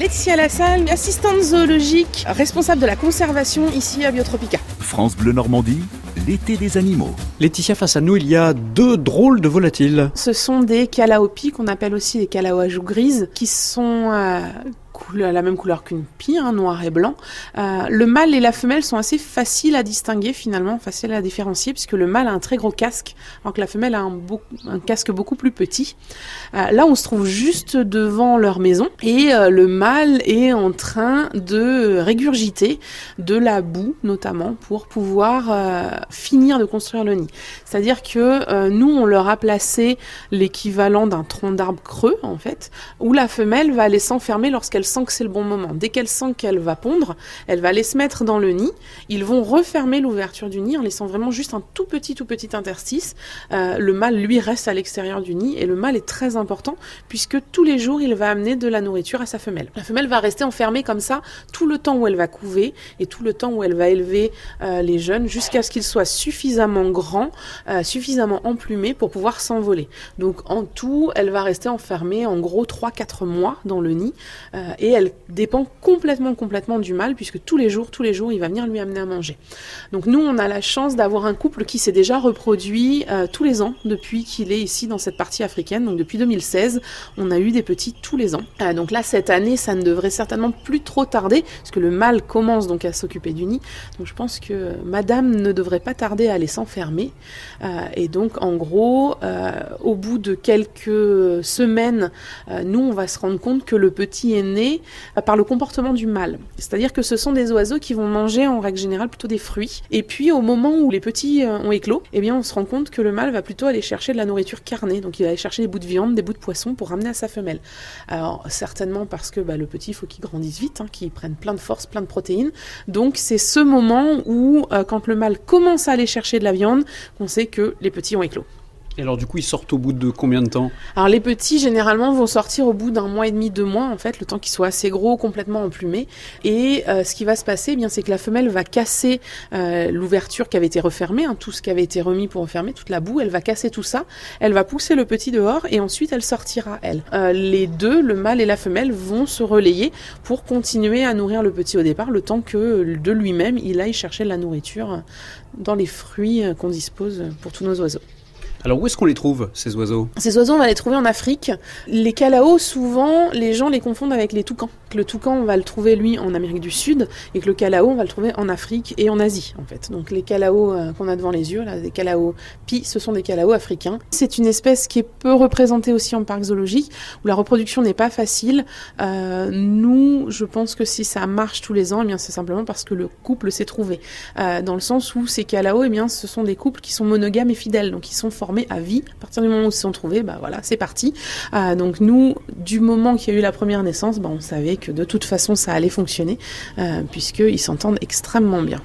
Laetitia Lassalle, assistante zoologique, responsable de la conservation ici à Biotropica. France Bleu Normandie, l'été des animaux. Laetitia, face à nous, il y a deux drôles de volatiles. Ce sont des calaopis qu'on appelle aussi les calao à joues grises, qui sont euh, la même couleur qu'une pie, hein, noir et blanc. Euh, le mâle et la femelle sont assez faciles à distinguer finalement, faciles à différencier, puisque le mâle a un très gros casque, alors que la femelle a un, casque beaucoup plus petit. Euh, là, on se trouve juste devant leur maison et euh, le mâle est en train de régurgiter de la boue, notamment, pour pouvoir finir de construire le nid. C'est-à-dire que nous, on leur a placé l'équivalent d'un tronc d'arbre creux, en fait, où la femelle va aller s'enfermer lorsqu'elle sent que c'est le bon moment. Dès qu'elle sent qu'elle va pondre, elle va aller se mettre dans le nid. Ils vont refermer l'ouverture du nid en laissant vraiment juste un tout petit, tout petit interstice. Euh, le mâle, lui, reste à l'extérieur du nid et le mâle est très important puisque tous les jours, il va amener de la nourriture à sa femelle. La femelle va rester enfermée comme ça tout le temps où elle va couver et tout le temps où elle va élever euh, les jeunes jusqu'à ce qu'ils soient suffisamment grands, euh, suffisamment emplumés pour pouvoir s'envoler. Donc en tout, elle va rester enfermée en gros 3-4 mois dans le nid euh, et elle dépend complètement, complètement du mâle, puisque tous les jours, tous les jours, il va venir lui amener à manger. Donc nous, on a la chance d'avoir un couple qui s'est déjà reproduit euh, tous les ans depuis qu'il est ici dans cette partie africaine. Donc depuis 2016, on a eu des petits tous les ans. Euh, donc là, cette année, ça ne devrait certainement plus trop tarder, puisque le mâle commence donc à s'occuper du nid. Donc je pense que Madame ne devrait pas tarder à aller s'enfermer. Et donc en gros, au bout de quelques semaines, nous, on va se rendre compte que le petit est né par le comportement du mâle. C'est-à-dire que ce sont des oiseaux qui vont manger en règle générale plutôt des fruits. Et puis au moment où les petits euh, ont éclos, eh bien on se rend compte que le mâle va plutôt aller chercher de la nourriture carnée. Donc il va aller chercher des bouts de viande, des bouts de poisson pour ramener à sa femelle. Alors certainement parce que bah, le petit, faut qu'il grandisse vite, hein, qu'il prenne plein de force, plein de protéines. Donc c'est ce moment où, euh, quand le mâle commence à aller chercher de la viande, qu'on sait que les petits ont éclos. Et alors du coup, ils sortent au bout de combien de temps Alors les petits généralement vont sortir au bout d'un mois et demi, deux mois en fait, le temps qu'ils soient assez gros, complètement emplumés. Et euh, ce qui va se passer, eh bien c'est que la femelle va casser euh, l'ouverture qui avait été refermée, hein, tout ce qui avait été remis pour refermer, toute la boue, elle va casser tout ça, elle va pousser le petit dehors et ensuite elle sortira elle. Euh, les deux, le mâle et la femelle, vont se relayer pour continuer à nourrir le petit au départ, le temps que de lui-même il aille chercher de la nourriture dans les fruits qu'on dispose pour tous nos oiseaux. Alors où est-ce qu'on les trouve, ces oiseaux? Ces oiseaux, on va les trouver en Afrique. Les calaos, souvent, les gens les confondent avec les toucans. Le toucan, on va le trouver, lui, en Amérique du Sud, et que le calao, on va le trouver en Afrique et en Asie, en fait. Donc les calaos euh, qu'on a devant les yeux, là, des calaos pi, ce sont des calaos africains. C'est une espèce qui est peu représentée aussi en parc zoologique, où la reproduction n'est pas facile. Euh, nous, je pense que si ça marche tous les ans, eh c'est simplement parce que le couple s'est trouvé. Euh, dans le sens où ces calaos, eh ce sont des couples qui sont monogames et fidèles, donc ils sont formés à vie. À partir du moment où ils se sont trouvés, bah voilà, c'est parti. Donc nous, du moment qu'il y a eu la première naissance, bah, on savait que de toute façon ça allait fonctionner, euh, puisqu'ils s'entendent extrêmement bien.